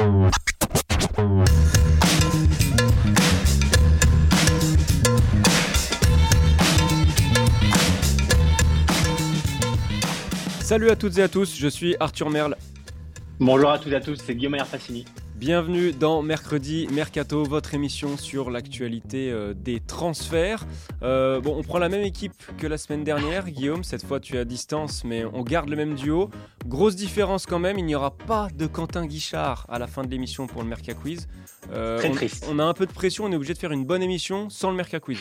Salut à toutes et à tous, je suis Arthur Merle. Bonjour à toutes et à tous, c'est Guillaume Fassini. Bienvenue dans Mercredi Mercato, votre émission sur l'actualité euh, des transferts. Euh, bon, on prend la même équipe que la semaine dernière, Guillaume. Cette fois, tu es à distance, mais on garde le même duo. Grosse différence quand même, il n'y aura pas de Quentin Guichard à la fin de l'émission pour le Merca Quiz. Euh, Très on, triste. on a un peu de pression, on est obligé de faire une bonne émission sans le Merca Quiz.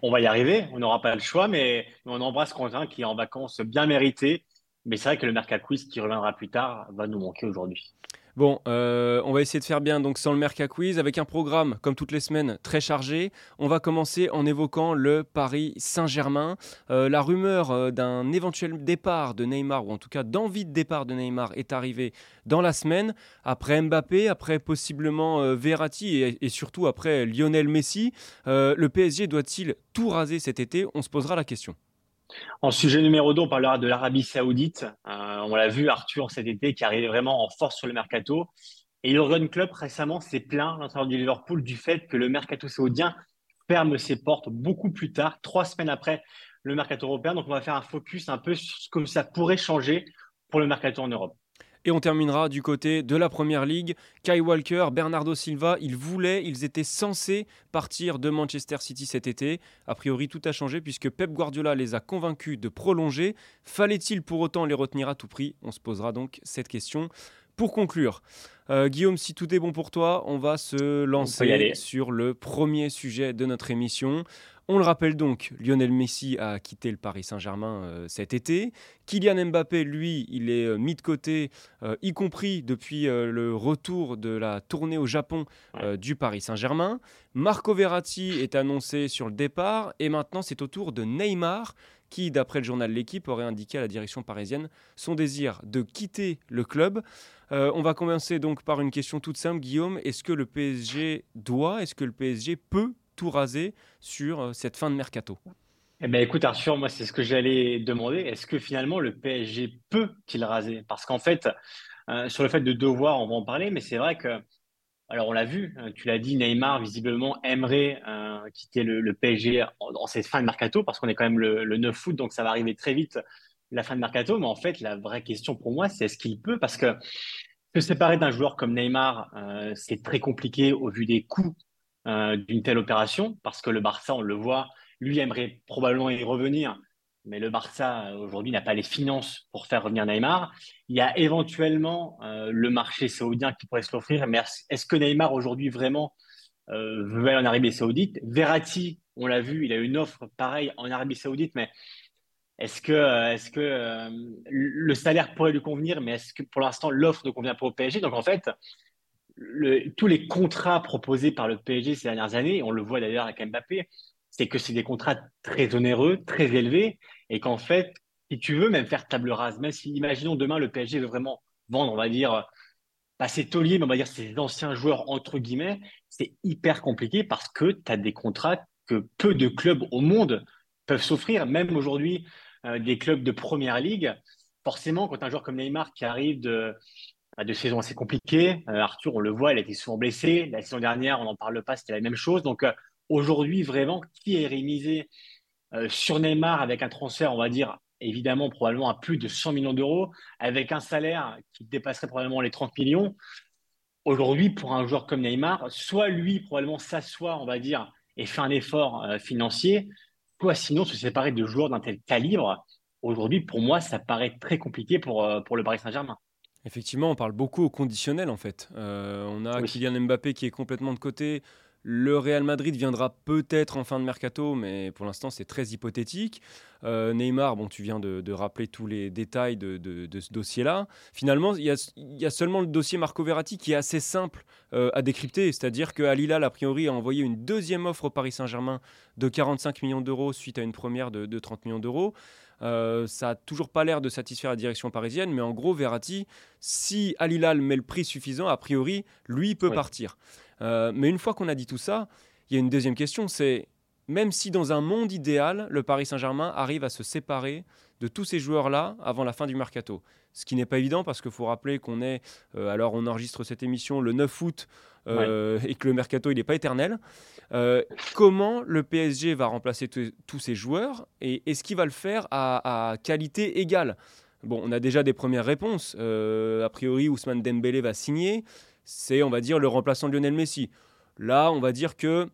On va y arriver, on n'aura pas le choix, mais on embrasse Quentin qui est en vacances bien méritées. Mais c'est vrai que le Mercat Quiz qui reviendra plus tard va nous manquer aujourd'hui. Bon, euh, on va essayer de faire bien donc sans le Merca Quiz avec un programme comme toutes les semaines très chargé. On va commencer en évoquant le Paris Saint-Germain. Euh, la rumeur euh, d'un éventuel départ de Neymar ou en tout cas d'envie de départ de Neymar est arrivée dans la semaine après Mbappé, après possiblement Verratti et, et surtout après Lionel Messi. Le PSG doit-il tout raser cet été? On se posera la question. En sujet numéro 2, on parlera de l'Arabie Saoudite. Euh, on l'a vu, Arthur, cet été, qui arrivait vraiment en force sur le mercato. Et Jurgen Klopp, récemment, s'est plaint, l'entraîneur du Liverpool, du fait que le mercato saoudien ferme ses portes beaucoup plus tard, trois semaines après le mercato européen. Donc, on va faire un focus un peu sur ce que ça pourrait changer pour le mercato en Europe. Et on terminera du côté de la Première Ligue. Kai Walker, Bernardo Silva, ils voulaient, ils étaient censés partir de Manchester City cet été. A priori, tout a changé puisque Pep Guardiola les a convaincus de prolonger. Fallait-il pour autant les retenir à tout prix? On se posera donc cette question. Pour conclure, euh, Guillaume, si tout est bon pour toi, on va se lancer sur le premier sujet de notre émission. On le rappelle donc, Lionel Messi a quitté le Paris Saint-Germain euh, cet été. Kylian Mbappé, lui, il est euh, mis de côté, euh, y compris depuis le retour de la tournée au Japon du Paris Saint-Germain. Marco Verratti est annoncé sur le départ et maintenant c'est au tour de Neymar qui, d'après le journal L'équipe, aurait indiqué à la direction parisienne son désir de quitter le club. Euh, on va commencer donc par une question toute simple, Guillaume. Est-ce que le PSG doit, est-ce que le PSG peut tout raser sur euh, cette fin de mercato? Eh ben, écoute, Arthur, moi, c'est ce que j'allais demander. Est-ce que finalement le PSG peut-il raser? Parce qu'en fait, euh, sur le fait de devoir, on va en parler, mais c'est vrai que, alors on l'a vu, euh, tu l'as dit, Neymar visiblement aimerait euh, quitter le, PSG en, cette fin de mercato, parce qu'on est quand même le, le 9 août, donc ça va arriver très vite, la fin de mercato. Mais en fait, la vraie question pour moi, c'est est-ce qu'il peut? Parce que se séparer d'un joueur comme Neymar, euh, c'est très compliqué au vu des coûts d'une telle opération, parce que le Barça, on le voit, lui aimerait probablement y revenir, mais le Barça euh, aujourd'hui n'a pas les finances pour faire revenir Neymar. Il y a éventuellement euh, le marché saoudien qui pourrait se l'offrir, mais est-ce que Neymar aujourd'hui vraiment euh, veut aller en Arabie Saoudite? Verratti, on l'a vu, il a une offre pareille en Arabie Saoudite, mais est-ce que, est-ce que le salaire pourrait lui convenir, mais est-ce que pour l'instant l'offre ne convient pas au PSG? Donc en fait, tous les contrats proposés par le PSG ces dernières années, on le voit d'ailleurs avec Mbappé, c'est que c'est des contrats très onéreux, très élevés, et qu'en fait, si tu veux même faire table rase, même si, imaginons demain le PSG veut vraiment vendre, on va dire, pas ses tauliers, mais on va dire ses anciens joueurs, entre guillemets, c'est hyper compliqué parce que tu as des contrats que peu de clubs au monde peuvent s'offrir, même aujourd'hui, euh, des clubs de première ligue. Forcément, quand un joueur comme Neymar qui arrive de, bah, de saisons assez compliquées, euh, Arthur, on le voit, il a été souvent blessé. La saison dernière, on n'en parle pas, c'était la même chose. Donc euh, aujourd'hui, vraiment, qui est rémisé sur Neymar avec un transfert, on va dire, évidemment, probablement à plus de 100 millions d'euros, avec un salaire qui dépasserait probablement les 30 millions. Aujourd'hui, pour un joueur comme Neymar, soit lui, probablement, s'assoit, on va dire, et fait un effort euh, financier, soit sinon se séparer de joueurs d'un tel calibre. Aujourd'hui, pour moi, ça paraît très compliqué pour, euh, pour le Paris Saint-Germain. Effectivement, on parle beaucoup au conditionnel en fait. Euh, on a Oui. Kylian Mbappé qui est complètement de côté. Le Real Madrid viendra peut-être en fin de mercato, mais pour l'instant c'est très hypothétique. Euh, Neymar, bon, tu viens de, rappeler tous les détails de, ce dossier-là. Finalement, il y, a, seulement le dossier Marco Verratti qui est assez simple euh, à décrypter, c'est-à-dire que Hilal, a priori, a envoyé une deuxième offre au Paris Saint-Germain de 45 millions d'euros suite à une première de, 30 millions d'euros. Euh, ça n'a toujours pas l'air de satisfaire la direction parisienne, mais en gros, Verratti, si Al Hilal met le prix suffisant, a priori, lui peut partir. Euh, mais une fois qu'on a dit tout ça, il y a une deuxième question, c'est même si dans un monde idéal, le Paris Saint-Germain arrive à se séparer de tous ces joueurs-là avant la fin du mercato. Ce qui n'est pas évident parce qu'il faut rappeler qu'on est, euh, alors on enregistre cette émission le 9 août euh, et que le mercato il n'est pas éternel. comment le PSG va remplacer tous ces joueurs et est-ce qu'il va le faire à, à, qualité égale? Bon, on a déjà des premières réponses. a priori, Ousmane Dembélé va signer c'est, on va dire, le remplaçant de Lionel Messi. Là, on va dire que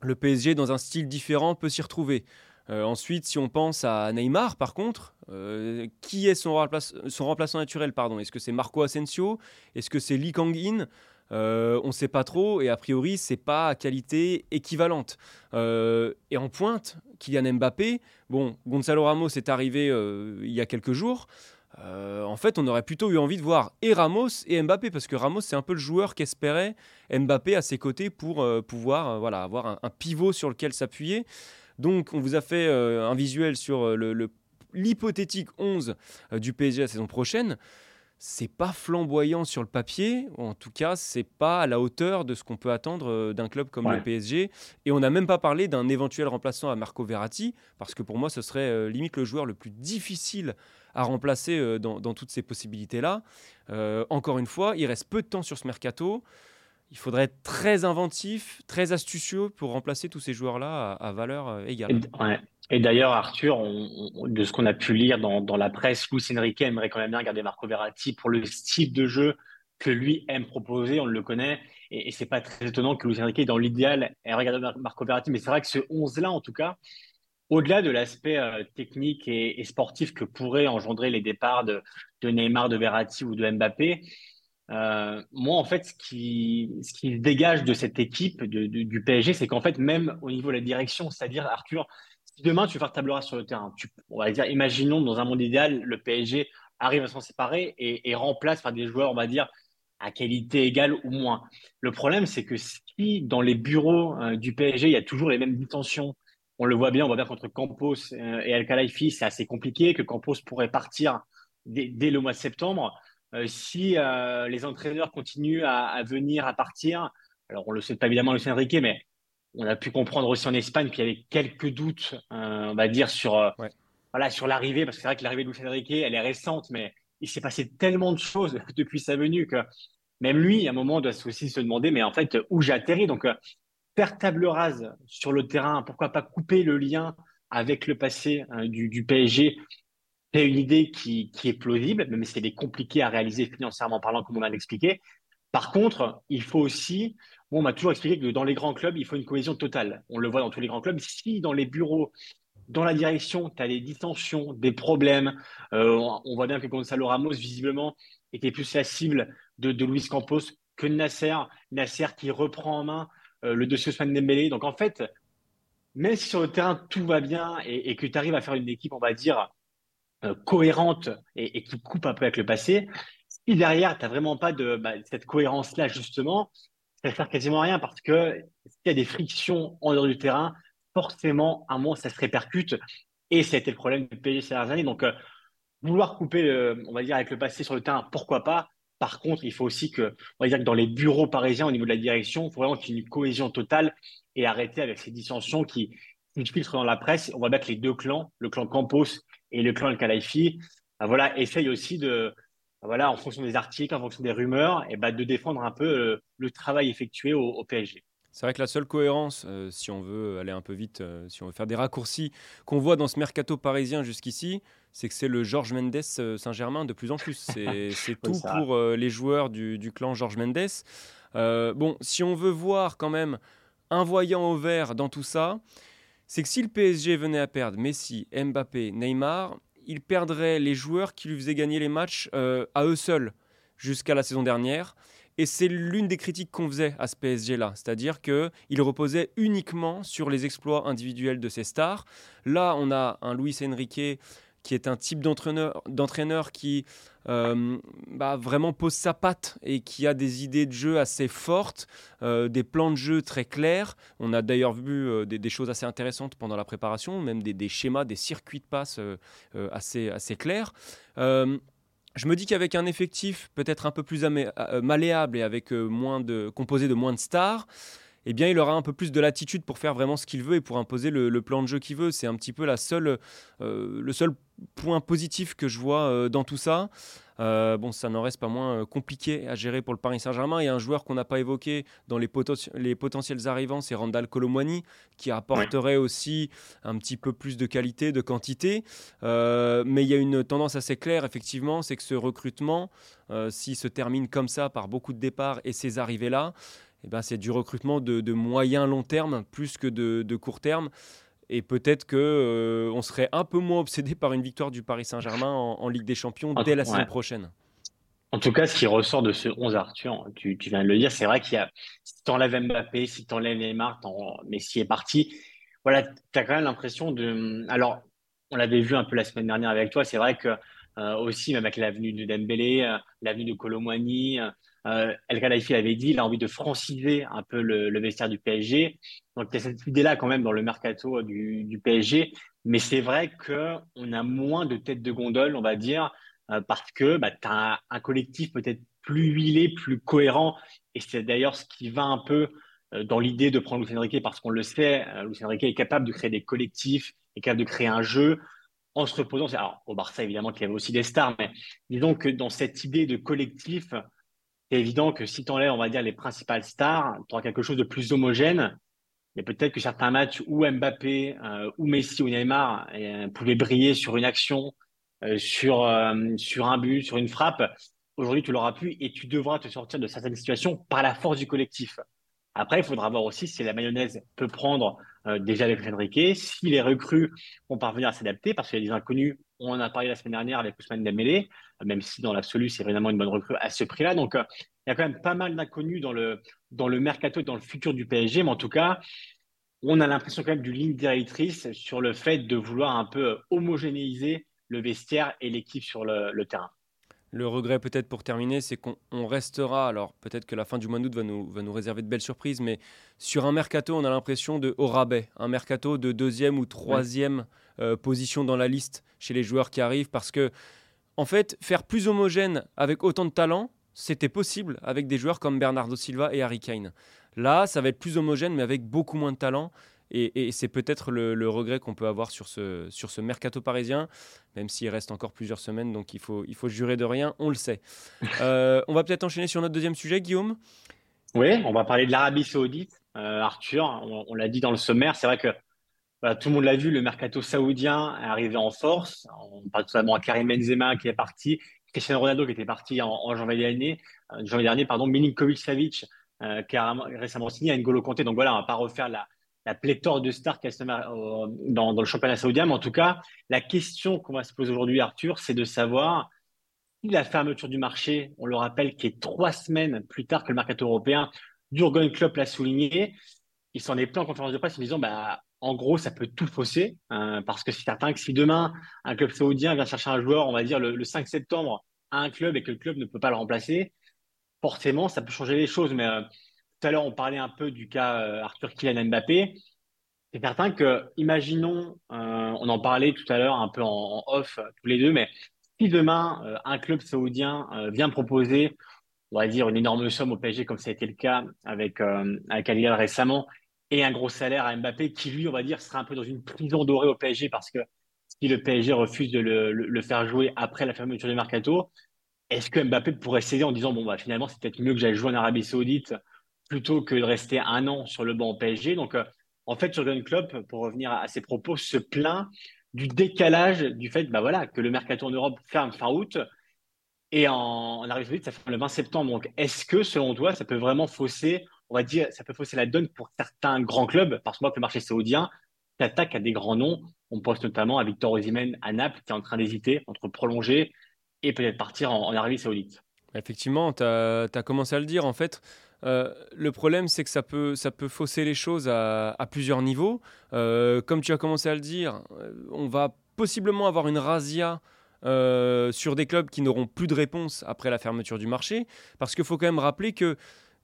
le PSG, dans un style différent, peut s'y retrouver. Euh, ensuite, si on pense à Neymar, par contre, euh, qui est son, remplaçant naturel pardon? Est-ce que c'est Marco Asensio? Est-ce que c'est Lee Kang-in? Euh, On ne sait pas trop, et a priori, c'est pas à qualité équivalente. et en pointe, Kylian Mbappé, bon, Gonzalo Ramos est arrivé il y a quelques jours. Euh, en fait, on aurait plutôt eu envie de voir et Ramos et Mbappé, parce que Ramos, c'est un peu le joueur qu'espérait Mbappé à ses côtés pour euh, pouvoir euh, voilà, avoir un, pivot sur lequel s'appuyer. Donc, on vous a fait un visuel sur l'hypothétique 11 du PSG la saison prochaine c'est pas flamboyant sur le papier, en tout cas, c'est pas à la hauteur de ce qu'on peut attendre euh, d'un club comme le PSG. Et on n'a même pas parlé d'un éventuel remplaçant à Marco Verratti, parce que pour moi, ce serait euh, limite le joueur le plus difficile à remplacer euh, dans, toutes ces possibilités-là. encore une fois, il reste peu de temps sur ce mercato. Il faudrait être très inventif, très astucieux pour remplacer tous ces joueurs-là à, valeur égale. Et d'ailleurs, Arthur, de ce qu'on a pu lire dans, la presse, Luis Enrique aimerait quand même bien regarder Marco Verratti pour le style de jeu que lui aime proposer, on le connaît. Et, et c'est pas très étonnant que Luis Enrique, dans l'idéal, ait regardé Marco Verratti. Mais c'est vrai que ce 11-là, en tout cas, au-delà de l'aspect euh, technique et, sportif que pourraient engendrer les départs de, Neymar, de Verratti ou de Mbappé, euh, moi, en fait, ce qui, ce qui dégage de cette équipe du PSG, c'est qu'en fait, même au niveau de la direction, c'est-à-dire, Arthur, si demain tu veux faire table rase sur le terrain, tu, on va dire, imaginons dans un monde idéal, le PSG arrive à s'en séparer et, remplace par des joueurs, on va dire, à qualité égale ou moins. Le problème, c'est que si dans les bureaux euh, du PSG, il y a toujours les mêmes tensions, on le voit bien, on voit bien qu'entre Campos euh, et Al Khelaifi, c'est assez compliqué, que Campos pourrait partir dès, le mois de septembre. Euh, si les entraîneurs continuent à, venir, à partir, alors on le sait pas évidemment, Lucien Enrique, mais on a pu comprendre aussi en Espagne qu'il y avait quelques doutes, euh, on va dire, sur, euh, voilà, sur l'arrivée, parce que c'est vrai que l'arrivée de Luis Enrique, elle est récente, mais il s'est passé tellement de choses depuis sa venue que même lui, à un moment, doit aussi se demander, mais en fait, où j'ai atterri. Donc, euh, faire table rase sur le terrain, pourquoi pas couper le lien avec le passé du, PSG c'est une idée qui, est plausible, même si elle est compliquée à réaliser financièrement parlant, comme on a expliqué. Par contre, il faut aussi on m'a toujours expliqué que dans les grands clubs, il faut une cohésion totale. On le voit dans tous les grands clubs. Si dans les bureaux, dans la direction, tu as des distensions, des problèmes, euh, on voit bien que Gonzalo Ramos, visiblement, était plus la cible de, Luis Campos que Nasser. Nasser qui reprend en main euh, le dossier Ousmane Dembélé. Donc en fait, même si sur le terrain tout va bien et, que tu arrives à faire une équipe, on va dire, euh, cohérente et, qui coupe un peu avec le passé, si derrière, tu n'as vraiment pas de bah, cette cohérence-là, justement, ça faire quasiment rien parce que s'il y a des frictions en dehors du terrain, forcément, à un moment, ça se répercute. Et ça a été le problème du PSG ces dernières années. Donc, euh, vouloir couper, on va dire, avec le passé sur le terrain, pourquoi pas? Par contre, il faut aussi que, on va dire que dans les bureaux parisiens, au niveau de la direction, il faut vraiment qu'il y ait une cohésion totale et arrêter avec ces dissensions qui filtrent dans la presse. On va mettre les deux clans, le clan Campos et le clan El Khalifi, ben voilà, essaye aussi de, voilà, en fonction des articles, en fonction des rumeurs, et bah, de défendre un peu euh, le travail effectué au, PSG. C'est vrai que la seule cohérence, euh, si on veut aller un peu vite, euh, si on veut faire des raccourcis, qu'on voit dans ce mercato parisien jusqu'ici, c'est que c'est le Georges Mendes Saint-Germain de plus en plus. C'est tout pour les joueurs du, du clan Georges Mendes. bon, si on veut voir quand même un voyant au vert dans tout ça, c'est que si le PSG venait à perdre Messi, Mbappé, Neymar, il perdrait les joueurs qui lui faisaient gagner les matchs euh, à eux seuls jusqu'à la saison dernière. Et c'est l'une des critiques qu'on faisait à ce PSG-là, c'est-à-dire qu'il reposait uniquement sur les exploits individuels de ses stars. Là, on a un Luis Enrique qui est un type d'entraîneur qui euh, bah, vraiment pose sa patte et qui a des idées de jeu assez fortes, euh, des plans de jeu très clairs. On a d'ailleurs vu euh, des, choses assez intéressantes pendant la préparation, même des, schémas, des circuits de passe assez, assez clairs. je me dis qu'avec un effectif peut-être un peu plus malléable et avec moins de, composé de moins de stars, eh bien, il aura un peu plus de latitude pour faire vraiment ce qu'il veut et pour imposer le, plan de jeu qu'il veut. C'est un petit peu la seule, euh, le seul point positif que je vois euh, dans tout ça. Euh, bon, ça n'en reste pas moins compliqué à gérer pour le Paris Saint-Germain. Il y a un joueur qu'on n'a pas évoqué dans les, potentiels arrivants, c'est Randall Colomwani, qui apporterait aussi un petit peu plus de qualité, de quantité. mais il y a une tendance assez claire, effectivement, c'est que ce recrutement, s'il se termine comme ça, par beaucoup de départs et ces arrivées-là, eh ben, c'est du recrutement de, moyen long terme plus que de, court terme. Et peut-être qu'on euh, on serait un peu moins obsédé par une victoire du Paris Saint-Germain en, Ligue des Champions dès la saison prochaine. En tout cas, ce qui ressort de ce 11 Arthur, tu, viens de le dire, c'est vrai qu'il y a, si tu enlèves Mbappé, si tu enlèves Neymar, Messi est parti, voilà, tu as quand même l'impression de. Alors, on l'avait vu un peu la semaine dernière avec toi, c'est vrai que euh, aussi, même avec l'avenue de Dembélé, euh, l'avenue de Colomwani, euh, El Khalifi l'avait dit, il a envie de franciser un peu le, vestiaire du PSG. Donc il y a cette idée-là quand même dans le mercato du, PSG. Mais c'est vrai qu'on a moins de têtes de gondole, on va dire, euh, parce que bah, tu as un, collectif peut-être plus huilé, plus cohérent. Et c'est d'ailleurs ce qui va un peu euh, dans l'idée de prendre Luis Enrique, parce qu'on le sait, Luis Enrique est capable de créer des collectifs, est capable de créer un jeu en se reposant. Alors, au Barça, évidemment, qu'il y avait aussi des stars, mais disons que dans cette idée de collectif, c'est évident que si tu enlèves, on va dire, les principales stars, tu auras quelque chose de plus homogène. Mais peut-être que certains matchs où Mbappé, euh, ou Messi ou Neymar euh, pouvaient briller sur une action, euh, sur, sur un but, sur une frappe, aujourd'hui tu l'auras pu et tu devras te sortir de certaines situations par la force du collectif. Après, il faudra voir aussi si la mayonnaise peut prendre déjà avec Enrique, si les recrues vont parvenir à s'adapter, parce qu'il y a des inconnus. On en a parlé la semaine dernière avec Ousmane Dembélé même si dans l'absolu, c'est évidemment une bonne recrue à ce prix-là. Donc, euh, il y a quand même pas mal d'inconnus dans le, dans le mercato et dans le futur du PSG. Mais en tout cas, on a l'impression quand même d'une ligne directrice sur le fait de vouloir un peu homogénéiser le vestiaire et l'équipe sur le, terrain. Le regret peut-être pour terminer, c'est qu'on restera, alors peut-être que la fin du mois d'août va nous, va nous réserver de belles surprises, mais sur un mercato, on a l'impression de au rabais, un mercato de deuxième ou troisième euh, position dans la liste chez les joueurs qui arrivent, parce que en fait, faire plus homogène avec autant de talent, c'était possible avec des joueurs comme Bernardo Silva et Harry Kane. Là, ça va être plus homogène, mais avec beaucoup moins de talent. Et, c'est peut-être le, regret qu'on peut avoir sur ce, sur ce mercato parisien, même s'il reste encore plusieurs semaines, donc il faut, il faut jurer de rien, on le sait. Euh, on va peut-être enchaîner sur notre deuxième sujet, Guillaume. Oui, on va parler de l'Arabie saoudite. Euh, Arthur, on l'a dit dans le sommaire, c'est vrai que tout le monde l'a vu, le mercato saoudien est arrivé en force. On parle tout simplement à Karim Benzema qui est parti, Cristiano Ronaldo qui était parti en, janvier dernier, euh, dernier pardon, Milinkovic Savic euh, qui a récemment signé, N'Golo Kanté. Donc voilà, on va pas refaire la, pléthore de stars qu'il y a dans, dans, le championnat saoudien. Mais en tout cas, la question qu'on va se poser aujourd'hui, Arthur, c'est de savoir la fermeture du marché, on le rappelle, qui est trois semaines plus tard que le mercato européen, Jurgen Klopp l'a souligné, il s'en est plein en conférence de presse en disant bah, en gros, ça peut tout fausser, hein, parce que c'est certain que si demain, un club saoudien vient chercher un joueur, on va dire le, 5 septembre, à un club et que le club ne peut pas le remplacer, forcément, ça peut changer les choses. Mais euh, tout à l'heure, on parlait un peu du cas euh, Arthur Kylian Mbappé. C'est certain que, imaginons, euh, on en parlait tout à l'heure un peu en, off tous les deux, mais si demain, un club saoudien vient proposer, on va dire, une énorme somme au PSG, comme ça a été le cas avec, avec récemment, et un gros salaire à Mbappé qui, lui, on va dire, sera un peu dans une prison dorée au PSG parce que si le PSG refuse de le, faire jouer après la fermeture du mercato, est-ce que Mbappé pourrait céder en disant bon bah finalement c'est peut-être mieux que j'aille jouer en Arabie Saoudite plutôt que de rester un an sur le banc au PSG Donc euh, en fait Jurgen Klopp, pour revenir à, ses propos, se plaint du décalage du fait bah voilà que le mercato en Europe ferme fin août et en, en Arabie Saoudite ça ferme le 20 septembre. Donc est-ce que selon toi ça peut vraiment fausser on va dire, ça peut fausser la donne pour certains grands clubs, parce que moi, le marché saoudien s'attaque à des grands noms. On pense notamment à Victor Osimhen à Naples, qui est en train d'hésiter entre prolonger et peut-être partir en, Arabie Saoudite. Effectivement, tu as, commencé à le dire. En fait, euh, le problème, c'est que ça peut, ça peut fausser les choses à, plusieurs niveaux. Euh, comme tu as commencé à le dire, euh, on va possiblement avoir une razzia sur des clubs qui n'auront plus de réponse après la fermeture du marché. Parce qu'il faut quand même rappeler que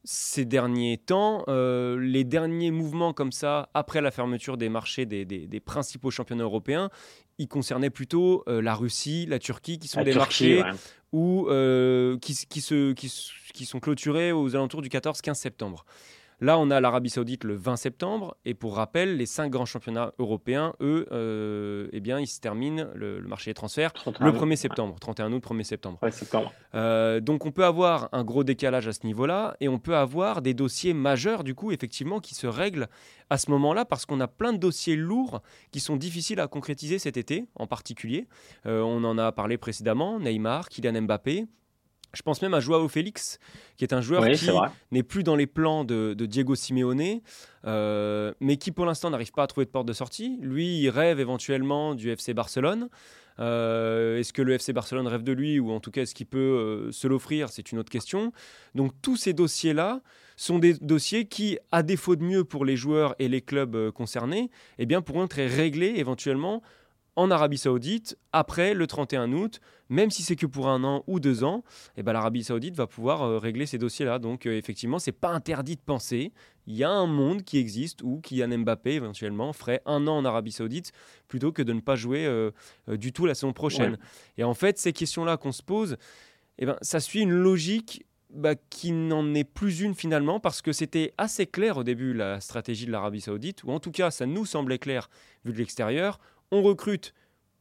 ces derniers temps, les derniers mouvements comme ça, après la fermeture des marchés des, principaux championnats européens, ils concernaient plutôt la Russie, la Turquie, qui sont des marchés ou qui, qui, se, qui, qui sont clôturés aux alentours du 14-15 septembre. Là, on a l'Arabie Saoudite le 20 septembre. Et pour rappel, les cinq grands championnats européens, eux, euh, eh bien, ils se terminent le, marché des transferts le 1er septembre, 31 août, 1er septembre. septembre. Euh, donc, on peut avoir un gros décalage à ce niveau-là et on peut avoir des dossiers majeurs, du coup, effectivement, qui se règlent à ce moment-là parce qu'on a plein de dossiers lourds qui sont difficiles à concrétiser cet été, en particulier. Euh, on en a parlé précédemment Neymar, Kylian Mbappé, je pense même à Joao Félix, qui est un joueur qui n'est plus dans les plans de, Diego Simeone, euh, mais qui pour l'instant n'arrive pas à trouver de porte de sortie. Lui, il rêve éventuellement du FC Barcelone. Euh, est-ce que le FC Barcelone rêve de lui, ou en tout cas est-ce qu'il peut euh, se l'offrir? C'est une autre question. Donc tous ces dossiers-là sont des dossiers qui, à défaut de mieux pour les joueurs et les clubs concernés, eh bien, pourront être réglés éventuellement en Arabie Saoudite après le 31 août, même si c'est que pour un an ou deux ans, eh ben, l'Arabie Saoudite va pouvoir euh, régler ces dossiers-là. Donc euh, effectivement, c'est pas interdit de penser. Il y a un monde qui existe où Kylian Mbappé éventuellement ferait un an en Arabie Saoudite plutôt que de ne pas jouer euh, du tout la saison prochaine. Et en fait, ces questions-là qu'on se pose, eh ben, ça suit une logique bah, qui n'en est plus une finalement, parce que c'était assez clair au début la stratégie de l'Arabie Saoudite, ou en tout cas ça nous semblait clair vu de l'extérieur on recrute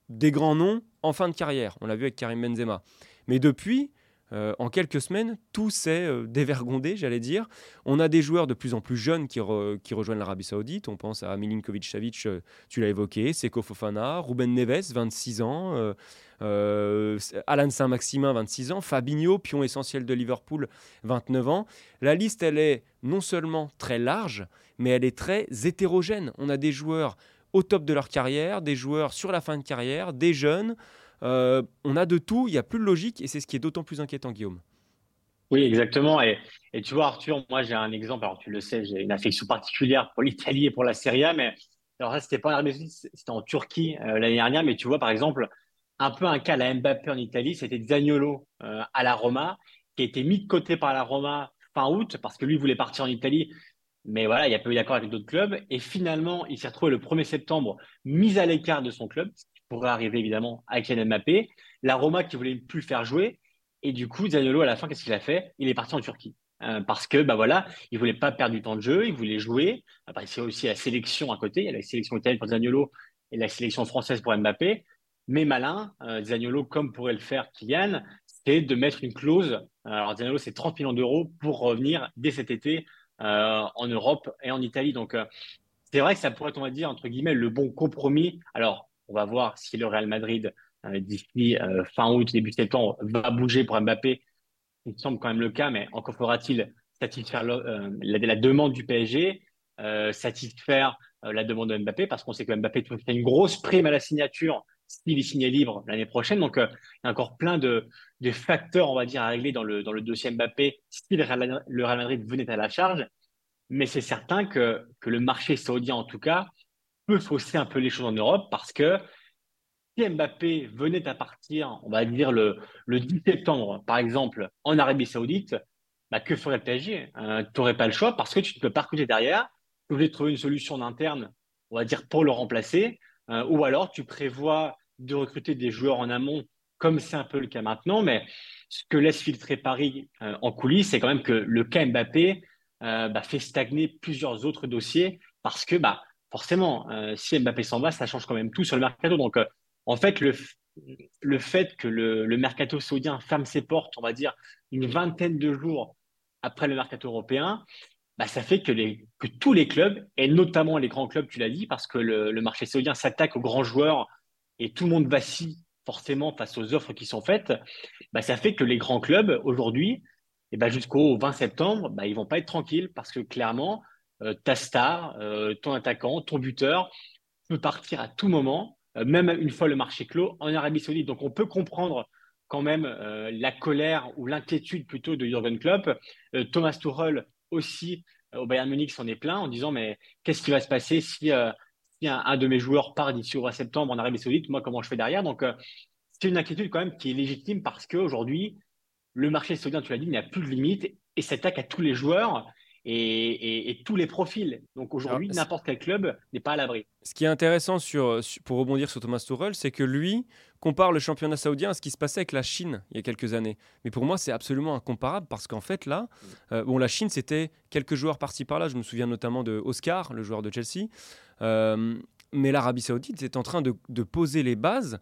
des grands noms en fin de carrière. On l'a vu avec Karim Benzema. Mais depuis, euh, en quelques semaines, tout s'est euh, dévergondé, j'allais dire. On a des joueurs de plus en plus jeunes qui, rejoignent l'Arabie Saoudite. On pense à Milinkovic-Savic, euh, tu l'as évoqué, Seko Fofana, Ruben Neves, 26 ans, Alan Saint-Maximin, 26 ans, Fabinho, pion essentiel de Liverpool, 29 ans. La liste, elle est non seulement très large, mais elle est très hétérogène. On a des joueurs au top de leur carrière, des joueurs sur la fin de carrière, des jeunes. Euh, on a de tout, il n'y a plus de logique et c'est ce qui est d'autant plus inquiétant, Guillaume. Oui, exactement. Et, tu vois, Arthur, moi j'ai un exemple. Alors tu le sais, j'ai une affection particulière pour l'Italie et pour la Serie A, mais alors ça, c'était pas en Arabie c'était en Turquie euh, l'année dernière. Mais tu vois, par exemple, un peu un cas la Mbappé en Italie, c'était Zagnolo euh, à la Roma, qui a été mis de côté par la Roma fin août parce que lui voulait partir en Italie mais voilà, il n'y a pas eu d'accord avec d'autres clubs. Et finalement, il s'est retrouvé le 1er septembre mis à l'écart de son club, ce qui pourrait arriver évidemment avec Kylian Mbappé. La Roma qui voulait plus le faire jouer. Et du coup, Zaniolo, à la fin, qu'est-ce qu'il a fait? Il est parti en Turquie. Euh, parce que bah voilà, il voulait pas perdre du temps de jeu, il voulait jouer. Après, c'est aussi la sélection à côté. Il y a la sélection italienne pour Zaniolo et la sélection française pour Mbappé. Mais malin, euh, Zaniolo, comme pourrait le faire Kylian, c'est de mettre une clause. Alors, Zaniolo, c'est 30 millions d'euros pour revenir dès cet été euh, en Europe et en Italie. Donc, euh, c'est vrai que ça pourrait on va dire, entre guillemets, le bon compromis. Alors, on va voir si le Real Madrid, euh, d'ici fin août, début septembre, va bouger pour Mbappé. Il semble quand même le cas, mais encore faudra-t-il satisfaire la, la, demande du PSG, satisfaire la demande de Mbappé, parce qu'on sait que Mbappé fait une grosse prime à la signature s'il est signé libre l'année prochaine. Donc, il y a encore plein de, de, facteurs, on va dire, à régler dans le, dans le dossier Mbappé si le Real, Madrid venait à la charge. Mais c'est certain que, que le marché saoudien, en tout cas, peut fausser un peu les choses en Europe parce que si Mbappé venait à partir, on va dire, le, le 10 septembre, par exemple, en Arabie Saoudite, bah, que ferait le PSG euh, Tu n'aurais pas le choix parce que tu ne peux pas recruter derrière. Tu voulais trouver une solution interne, on va dire, pour le remplacer. Euh, ou alors tu prévois de recruter des joueurs en amont, comme c'est un peu le cas maintenant. Mais ce que laisse filtrer Paris euh, en coulisses, c'est quand même que le cas Mbappé euh, bah, fait stagner plusieurs autres dossiers parce que bah, forcément, si Mbappé s'en va, ça change quand même tout sur le mercato. Donc, en fait, le, le fait que le, le, mercato saoudien ferme ses portes, on va dire, une vingtaine de jours après le mercato européen, bah, ça fait que, les, que tous les clubs, et notamment les grands clubs, tu l'as dit, parce que le, le marché saoudien s'attaque aux grands joueurs et tout le monde vacille forcément face aux offres qui sont faites, bah, ça fait que les grands clubs, aujourd'hui, et bah, jusqu'au 20 septembre, bah, ils vont pas être tranquilles parce que clairement, euh, ta star, euh, ton attaquant, ton buteur peut partir à tout moment, euh, même une fois le marché clos en Arabie Saoudite. Donc on peut comprendre quand même la colère ou l'inquiétude plutôt de Jürgen Klopp. Thomas Tuchel aussi au Bayern Munich s'en est plein en disant mais qu'est-ce qui va se passer si, un, de mes joueurs part d'ici au mois de septembre en Arabie Saoudite Moi, comment je fais derrière? Donc, c'est une inquiétude quand même qui est légitime parce qu'aujourd'hui, le marché saoudien, tu l'as dit, il n'y a plus de limite et s'attaque à tous les joueurs et, tous les profils. Donc aujourd'hui, n'importe quel club n'est pas à l'abri. Ce qui est intéressant sur, pour rebondir sur Thomas Tuchel, c'est que lui compare le championnat saoudien à ce qui se passait avec la Chine il y a quelques années. Mais pour moi, c'est absolument incomparable parce qu'en fait, là, euh, bon, la Chine, c'était quelques joueurs partis par là. Je me souviens notamment de Oscar, le joueur de Chelsea. Euh, mais l'Arabie saoudite est en train de, poser les bases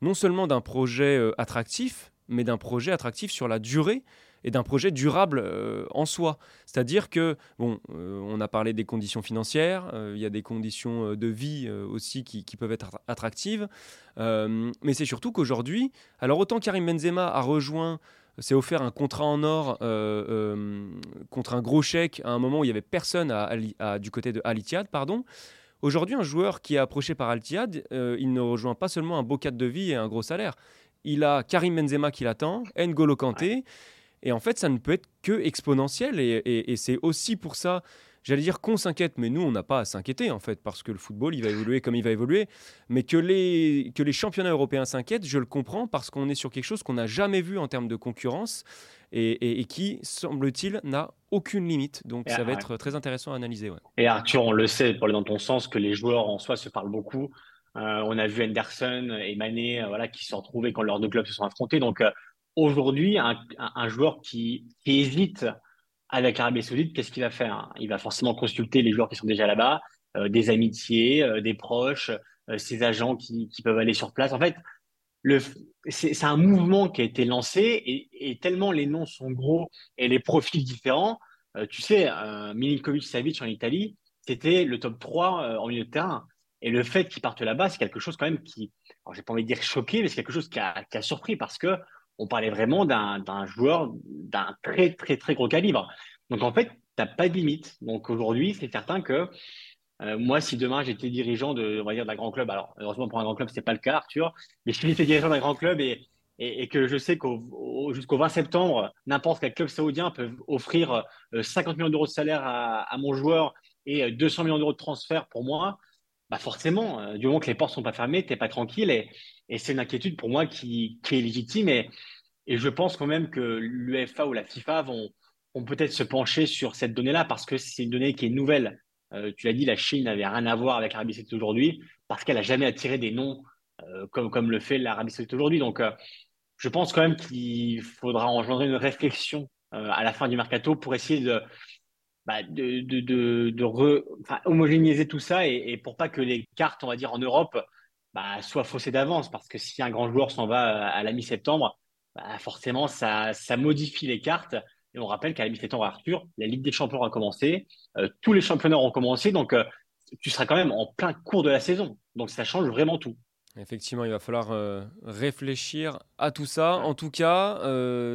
non seulement d'un projet euh, attractif, mais d'un projet attractif sur la durée et d'un projet durable euh, en soi. C'est-à-dire que, bon, on a parlé des conditions financières, il y a des conditions de vie aussi qui, peuvent être attractives, mais c'est surtout qu'aujourd'hui, alors autant Karim Benzema a rejoint s'est offert un contrat en or contre un gros chèque à un moment où il n'y avait personne du côté de Al pardon. Aujourd'hui, un joueur qui est approché par Al il ne rejoint pas seulement un beau cadre de vie et un gros salaire. Il a Karim Benzema qui l'attend, N'Golo Kanté. Et en fait, ça ne peut être que exponentiel. Et, c'est aussi pour ça, j'allais dire qu'on s'inquiète, mais nous, on n'a pas à s'inquiéter, en fait, parce que le football, il va évoluer comme il va évoluer. Mais que les, que les championnats européens s'inquiètent, je le comprends, parce qu'on est sur quelque chose qu'on n'a jamais vu en termes de concurrence et, qui, semble-t-il, n'a aucune limite. Donc, ça va être très intéressant à analyser. Et Arthur, on le sait, pour aller dans ton sens, que les joueurs en soi se parlent beaucoup. Euh, on a vu Anderson et Mané euh, voilà, qui se sont retrouvés quand leurs deux clubs se sont affrontés. Donc, euh, aujourd'hui, un, joueur qui, hésite avec l'Arabie Saoudite, qu'est-ce qu'il va faire Il va forcément consulter les joueurs qui sont déjà là-bas, euh, des amitiés, des proches, ses agents qui, peuvent aller sur place. En fait, c'est un mouvement qui a été lancé et, tellement les noms sont gros et les profils différents. tu sais, Milinkovic-Savic en Italie, c'était le top 3 en milieu de terrain. Et le fait qu'il parte là-bas, c'est quelque chose quand même qui, alors j'ai pas envie de dire choqué, mais c'est quelque chose qui a, qui a surpris parce que on parlait vraiment d'un joueur d'un très, très, très gros calibre. Donc, en fait, tu n'as pas de limite. Donc, aujourd'hui, c'est certain que euh, moi, si demain j'étais dirigeant de, on va dire, d'un grand club, alors heureusement pour un grand club, ce n'est pas le cas, Arthur, mais si j'étais dirigeant d'un grand club et, que je sais qu'au jusqu'au 20 septembre, n'importe quel club saoudien peut offrir 50 euh, millions d'euros de salaire à, mon joueur et 200 millions d'euros de transfert pour moi, bah forcément, euh, du moment que les portes sont pas fermées, tu n'es pas tranquille. Et, c'est une inquiétude pour moi qui, est légitime. Et, je pense quand même que l'UEFA ou la FIFA vont peut-être se pencher sur cette donnée-là parce que c'est une donnée qui est nouvelle. Euh, tu l'as dit, la Chine n'avait rien à voir avec l'Arabie Saoudite aujourd'hui parce qu'elle n'a jamais attiré des noms euh, comme, comme le fait l'Arabie Saoudite aujourd'hui. Donc, euh, je pense quand même qu'il faudra engendrer une réflexion à la fin du mercato pour essayer de, bah, de, de, homogénéiser tout ça et, et, pour pas que les cartes, on va dire, en Europe bah, soit faussé d'avance, parce que si un grand joueur s'en va à la mi-septembre, bah, forcément, ça, ça modifie les cartes. Et on rappelle qu'à la mi-septembre, Arthur, la Ligue des Champions a commencé, tous les championnats ont commencé, donc euh, tu seras quand même en plein cours de la saison. Donc ça change vraiment tout. Effectivement, il va falloir euh, réfléchir à tout ça. En tout cas,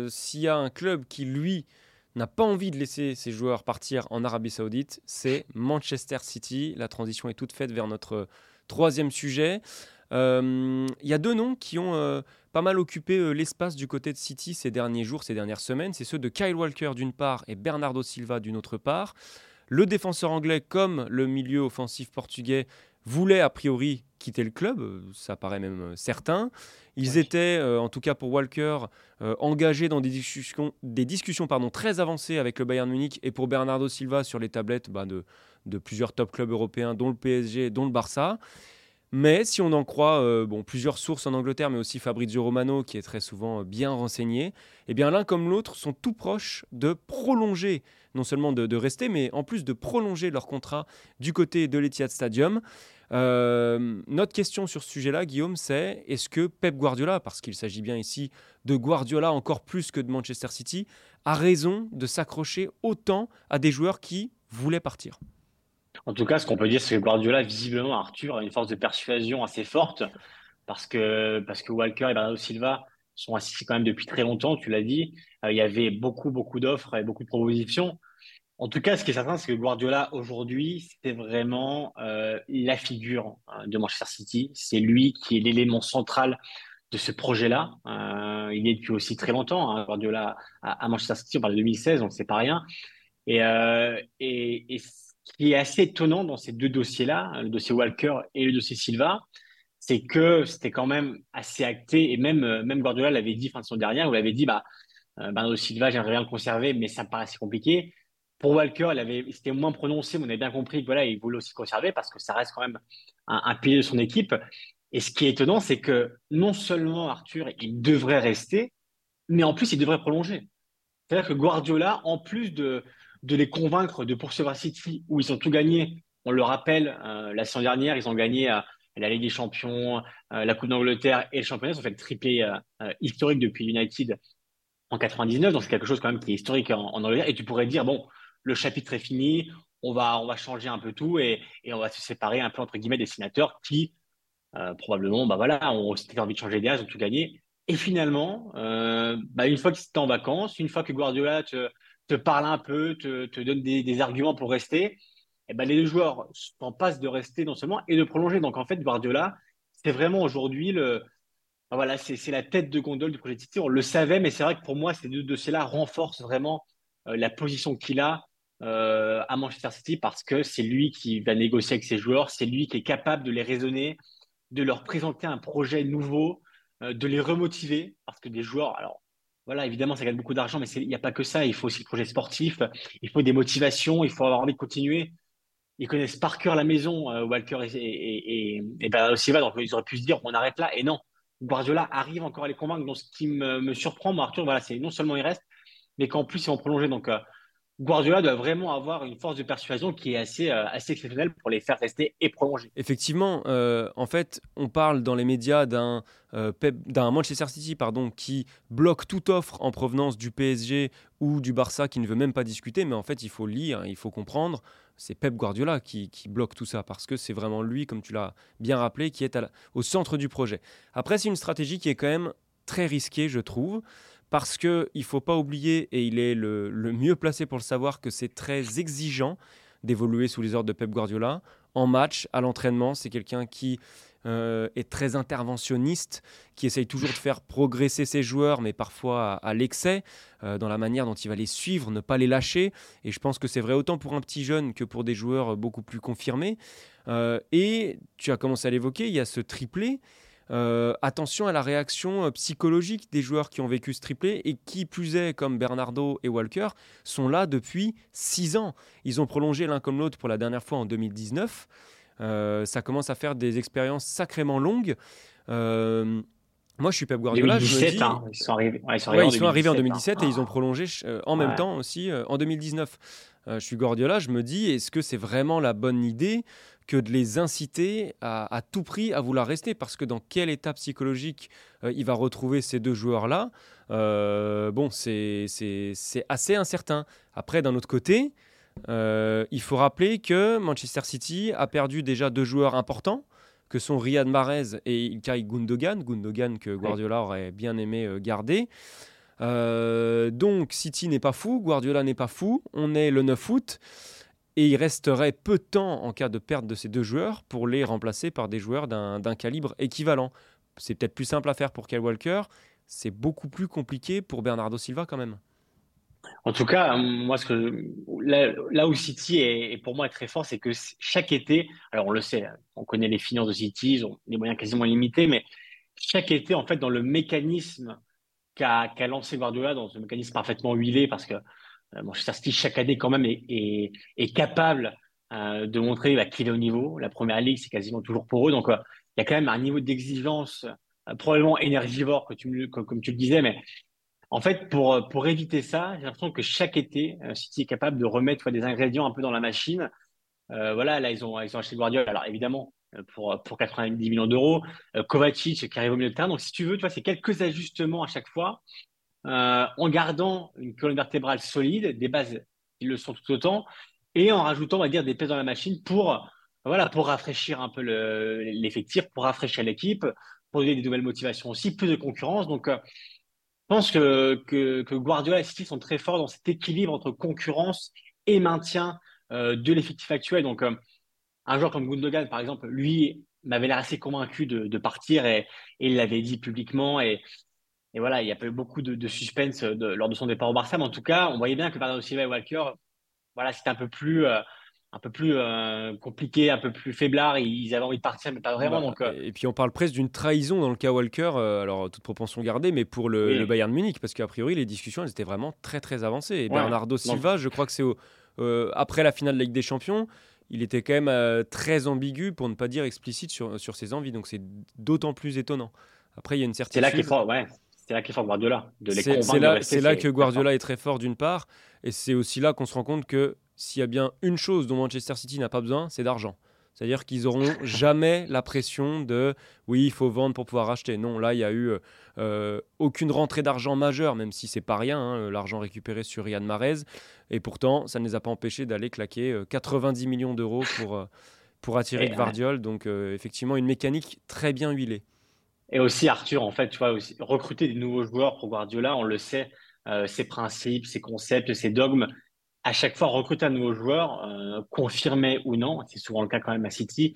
s'il y a un club qui, lui, n'a pas envie de laisser ses joueurs partir en Arabie Saoudite, c'est Manchester City. La transition est toute faite vers notre Troisième sujet, euh, il y a deux noms qui ont euh, pas mal occupé euh, l'espace du côté de City ces derniers jours, ces dernières semaines. C'est ceux de Kyle Walker d'une part et Bernardo Silva d'une autre part. Le défenseur anglais comme le milieu offensif portugais voulaient a priori quitter le club, ça paraît même certain. Ils étaient, en tout cas pour Walker, engagés dans des discussions, des discussions pardon, très avancées avec le Bayern Munich et pour Bernardo Silva sur les tablettes bah, de, de plusieurs top clubs européens, dont le PSG, dont le Barça. Mais si on en croit euh, bon, plusieurs sources en Angleterre, mais aussi Fabrizio Romano, qui est très souvent euh, bien renseigné, eh bien l'un comme l'autre sont tout proches de prolonger, non seulement de, rester, mais en plus de prolonger leur contrat du côté de l'Etihad Stadium. Euh, notre question sur ce sujet-là, Guillaume, c'est est-ce que Pep Guardiola, parce qu'il s'agit bien ici de Guardiola encore plus que de Manchester City, a raison de s'accrocher autant à des joueurs qui voulaient partir? En tout cas, ce qu'on peut dire, c'est que Guardiola, visiblement, Arthur, a une force de persuasion assez forte parce que, parce que Walker et Bernardo Silva sont assis quand même depuis très longtemps, tu l'as dit. Euh, il y avait beaucoup, beaucoup d'offres et beaucoup de propositions. En tout cas, ce qui est certain, c'est que Guardiola, aujourd'hui, c'est vraiment euh, la figure hein, de Manchester City. C'est lui qui est l'élément central de ce projet-là. il est depuis aussi très longtemps, hein, Guardiola à, Manchester City, on parle de 2016, donc c'est pas rien. Et, et, et, qui est assez étonnant dans ces deux dossiers-là, le dossier Walker et le dossier Silva, c'est que c'était quand même assez acté, et même, même Guardiola l'avait dit fin de son dernière, il avait dit, bah, Bernardo Silva, j'aimerais bien le conserver, mais ça me paraissait compliqué. Pour Walker, il avait, c'était moins prononcé, mais on a bien compris que voilà, il voulait aussi conserver parce que ça reste quand même un pilier de son équipe. Et ce qui est étonnant, c'est que non seulement Arthur, il devrait rester, mais en plus, il devrait prolonger. C'est-à-dire que Guardiola, en plus de, de les convaincre de poursuivre City, où ils ont tout gagné, on le rappelle, euh, la saison dernière, ils ont gagné euh, la Ligue des Champions, euh, la Coupe d'Angleterre et le championnat, ils ont fait le triplé historique depuis United en 99, donc c'est quelque chose quand même qui est historique en, Angleterre. Et tu pourrais dire, bon, le chapitre est fini, on va, on va changer un peu tout et, et on va se séparer un peu entre guillemets des sénateurs qui probablement, bah voilà, on s'était envie de changer d'idée, ils ont tout gagné. Et finalement, bah une fois que c'était en vacances, une fois que Guardiola te, te parle un peu, te, donne des, arguments pour rester, et eh ben les deux joueurs en passent de rester non seulement et de prolonger. Donc en fait, Guardiola, c'est vraiment aujourd'hui le, voilà, c'est la tête de gondole du projet City. On le savait, mais c'est vrai que pour moi, ces deux dossiers-là renforcent vraiment euh, la position qu'il a euh, à Manchester City parce que c'est lui qui va négocier avec ses joueurs, c'est lui qui est capable de les raisonner, de leur présenter un projet nouveau, euh, de les remotiver parce que des joueurs, alors voilà, évidemment, ça gagne beaucoup d'argent, mais il n'y a pas que ça. Il faut aussi le projet sportif, il faut des motivations, il faut avoir envie de continuer. Ils connaissent par cœur la maison, Walker et, et, et, et ben, donc ils auraient pu se dire on arrête là. Et non, Guardiola arrive encore à les convaincre. Donc ce qui me, me surprend, moi, Arthur, voilà, c'est non seulement il reste, mais qu'en plus, ils vont prolonger. Donc, euh, Guardiola doit vraiment avoir une force de persuasion qui est assez, euh, assez exceptionnelle pour les faire rester et prolonger. Effectivement, euh, en fait, on parle dans les médias d'un d'un Manchester City pardon, qui bloque toute offre en provenance du PSG ou du Barça qui ne veut même pas discuter, mais en fait, il faut lire, il faut comprendre. C'est Pep Guardiola qui, qui, bloque tout ça parce que c'est vraiment lui, comme tu l'as bien rappelé, qui est au centre du projet. Après, c'est une stratégie qui est quand même très risquée, je trouve parce qu'il ne faut pas oublier, et il est le, mieux placé pour le savoir, que c'est très exigeant d'évoluer sous les ordres de Pep Guardiola. En match, à l'entraînement, c'est quelqu'un qui euh, est très interventionniste, qui essaye toujours de faire progresser ses joueurs, mais parfois à, l'excès, euh, dans la manière dont il va les suivre, ne pas les lâcher. Et je pense que c'est vrai autant pour un petit jeune que pour des joueurs beaucoup plus confirmés. Euh, et tu as commencé à l'évoquer, il y a ce triplé euh, attention à la réaction euh, psychologique des joueurs qui ont vécu ce triplé et qui plus est, comme Bernardo et Walker, sont là depuis 6 ans. Ils ont prolongé l'un comme l'autre pour la dernière fois en 2019. Euh, ça commence à faire des expériences sacrément longues. moi, je suis Pep Guardiola. 2017, hein. ils sont arrivés, ils sont arrivés, en 2017, et ils ont prolongé en même temps aussi en 2019. je suis Guardiola, je me dis, est-ce que c'est vraiment la bonne idée que de les inciter à, tout prix à vouloir rester. Parce que dans quel état psychologique euh, il va retrouver ces deux joueurs-là, euh, bon, c'est assez incertain. Après, d'un autre côté, euh, il faut rappeler que Manchester City a perdu déjà deux joueurs importants, que sont Riyad Mahrez et Ilkay Gundogan, Gundogan que Guardiola aurait bien aimé garder. donc City n'est pas fou, Guardiola n'est pas fou, on est le 9 août et il resterait peu de temps en cas de perte de ces deux joueurs pour les remplacer par des joueurs d'un calibre équivalent. C'est peut-être plus simple à faire pour Kyle Walker, c'est beaucoup plus compliqué pour Bernardo Silva quand même. En tout cas, moi, là, où City est, pour moi très fort, c'est que chaque été, alors on le sait, on connaît les finances de City, ils ont des moyens quasiment limités, mais chaque été, en fait, dans le mécanisme qu'a lancé Guardiola, dans ce mécanisme parfaitement huilé, parce que Manchester City, chaque année, quand même, est, capable euh, de montrer bah, qu'il est au niveau. La première ligue, c'est quasiment toujours pour eux. Donc, euh, il y a quand même un niveau d'exigence probablement énergivore, que tu, comme, tu le disais, mais en fait, pour, pour éviter ça, j'ai l'impression que chaque été, City est capable de remettre des ingrédients un peu dans la machine. voilà, là, ils ont, ils ont acheté Guardiola. Alors, évidemment, pour, pour 90 millions d'euros. Kovacic qui arrive au milieu de terrain. Donc, si tu veux, tu vois, c'est quelques ajustements à chaque fois euh, en gardant une colonne vertébrale solide, des bases qui le sont tout autant, et en rajoutant, on va dire, des pièces dans la machine pour, voilà, pour rafraîchir un peu l'effectif, pour rafraîchir l'équipe, pour donner des nouvelles motivations aussi, plus de concurrence. Donc, euh, je pense que, que, Guardiola et City sont très forts dans cet équilibre entre concurrence et maintien euh, de l'effectif actuel. Donc, un joueur comme Gundogan, par exemple, lui, m'avait l'air assez convaincu de, partir et, il l'avait dit publiquement. Et, et, voilà, il y a pas eu beaucoup de, suspense lors de son départ au Barça. Mais en tout cas, on voyait bien que Bernardo Silva et Walker, voilà, c'était un peu plus un peu plus euh, compliqué, un peu plus faiblard. Ils avaient envie de partir, mais pas vraiment. Bah, donc, euh. Et puis on parle presque d'une trahison dans le cas Walker, euh, alors toute proportion gardée, mais pour le, Bayern Munich, parce qu'a priori les discussions elles étaient vraiment très très avancées. Et Bernardo Silva, je crois que c'est après la finale de la Ligue des Champions, il était quand même très ambigu, pour ne pas dire explicite sur, sur ses envies. Donc c'est d'autant plus étonnant. Après, il y a une certitude. C'est là qu'il faut, ouais. C'est là qu'il faut Guardiola. C'est là, là que Guardiola est très fort d'une part, et c'est aussi là qu'on se rend compte que s'il y a bien une chose dont Manchester City n'a pas besoin, c'est d'argent. C'est-à-dire qu'ils n'auront jamais la pression de oui, il faut vendre pour pouvoir acheter. Non, là, il n'y a eu euh, aucune rentrée d'argent majeure, même si c'est pas rien, hein, l'argent récupéré sur Riyad Mahrez. Et pourtant, ça ne les a pas empêchés d'aller claquer 90 euh, millions d'euros pour, euh, pour attirer Guardiola. Donc, effectivement, une mécanique très bien huilée. Et aussi, Arthur, en fait, tu vois, aussi, recruter des nouveaux joueurs pour Guardiola, on le sait, ses principes, ses concepts, ses dogmes, à chaque fois recruter un nouveau joueur, euh, confirmé ou non, c'est souvent le cas quand même à City,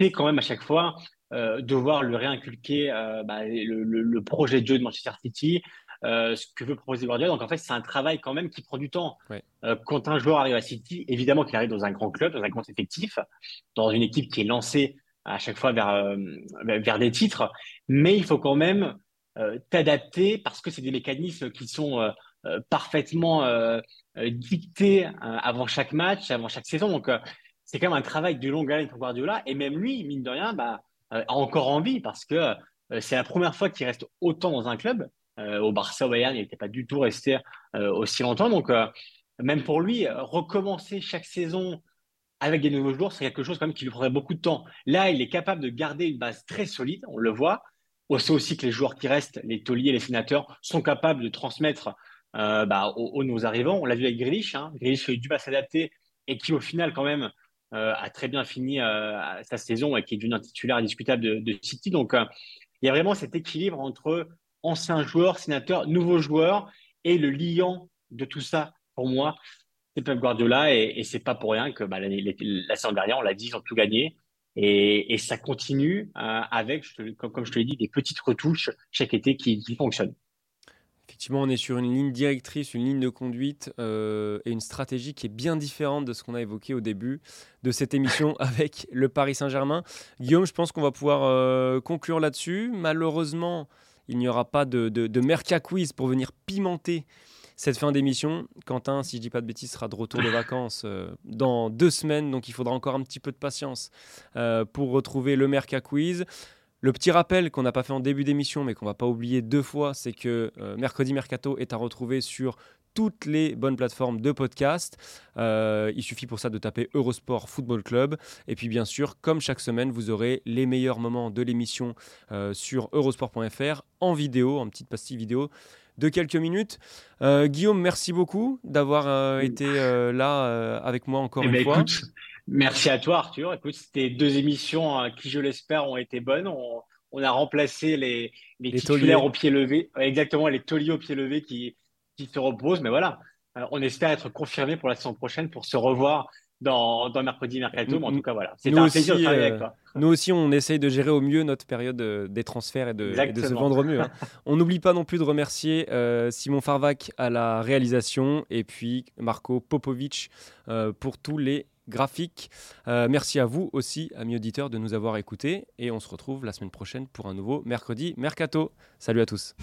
c'est quand même à chaque fois euh, devoir lui réinculquer euh, bah, le, projet de jeu de Manchester City, ce que veut proposer Guardiola. Donc en fait, c'est un travail quand même qui prend du temps. quand un joueur arrive à City, évidemment qu'il arrive dans un grand club, dans un grand effectif, dans une équipe qui est lancée à chaque fois vers, vers des titres, mais il faut quand même t'adapter parce que c'est des mécanismes qui sont parfaitement euh, dicté euh, avant chaque match, avant chaque saison. Donc, euh, c'est quand même un travail de longue haleine pour Guardiola. Et même lui, mine de rien, bah, a encore envie parce que c'est la première fois qu'il reste autant dans un club. au Barça, au Bayern, il n'était pas du tout resté aussi longtemps. Donc, même pour lui, recommencer chaque saison avec des nouveaux joueurs, c'est quelque chose quand même qui lui prendrait beaucoup de temps. Là, il est capable de garder une base très solide, on le voit. On sait aussi que les joueurs qui restent, les tauliers, les sénateurs, sont capables de transmettre euh, bah, aux, nos arrivants. On l'a vu avec Grealish, hein. Grealish a eu du mal à s'adapter et qui au final quand même euh, a très bien fini euh, sa saison et qui est devenu un titulaire indiscutable de, City. Donc il y a vraiment cet équilibre entre anciens joueurs, sénateurs, nouveaux joueurs et le liant de tout ça pour moi, c'est Pep Guardiola et, et c'est pas pour rien que bah, la, saison dernière, on l'a dit, ils ont tout gagné. Et, ça continue avec, comme, je te l'ai dit, des petites retouches chaque été qui fonctionnent. Effectivement, on est sur une ligne directrice, une ligne de conduite euh, et une stratégie qui est bien différente de ce qu'on a évoqué au début de cette émission avec le Paris Saint-Germain. Guillaume, je pense qu'on va pouvoir euh, conclure là-dessus. Malheureusement, il n'y aura pas de, de, Merca Quiz pour venir pimenter cette fin d'émission. Quentin, si je dis pas de bêtises, sera de retour de vacances euh, dans deux semaines, donc il faudra encore un petit peu de patience pour retrouver le Merca Quiz. Le petit rappel qu'on n'a pas fait en début d'émission, mais qu'on va pas oublier deux fois, c'est que euh, Mercredi Mercato est à retrouver sur toutes les bonnes plateformes de podcast. Euh, il suffit pour ça de taper Eurosport Football Club. Et puis bien sûr, comme chaque semaine, vous aurez les meilleurs moments de l'émission euh, sur eurosport.fr en vidéo, en petite pastille vidéo de quelques minutes. Guillaume, merci beaucoup d'avoir été là avec moi encore eh une ben, fois. Merci à toi, Arthur. Écoute, c'était deux émissions hein, qui, je l'espère, ont été bonnes. On, a remplacé les, les, titulaires au pied levé, exactement, les tauliers au pied levé qui, qui se reposent. Mais voilà, euh, on espère être confirmé pour la saison prochaine pour se revoir dans, dans mercredi mercato. Mais en tout cas, voilà, c'est un plaisir de travailler avec euh, toi. Nous aussi, on essaye de gérer au mieux notre période euh, des transferts et de, se vendre au mieux. Hein. on n'oublie pas non plus de remercier Simon Farvac à la réalisation et puis Marco Popovic pour tous les graphique. Euh, merci à vous aussi, amis auditeurs, de nous avoir écoutés. Et on se retrouve la semaine prochaine pour un nouveau mercredi Mercato. Salut à tous.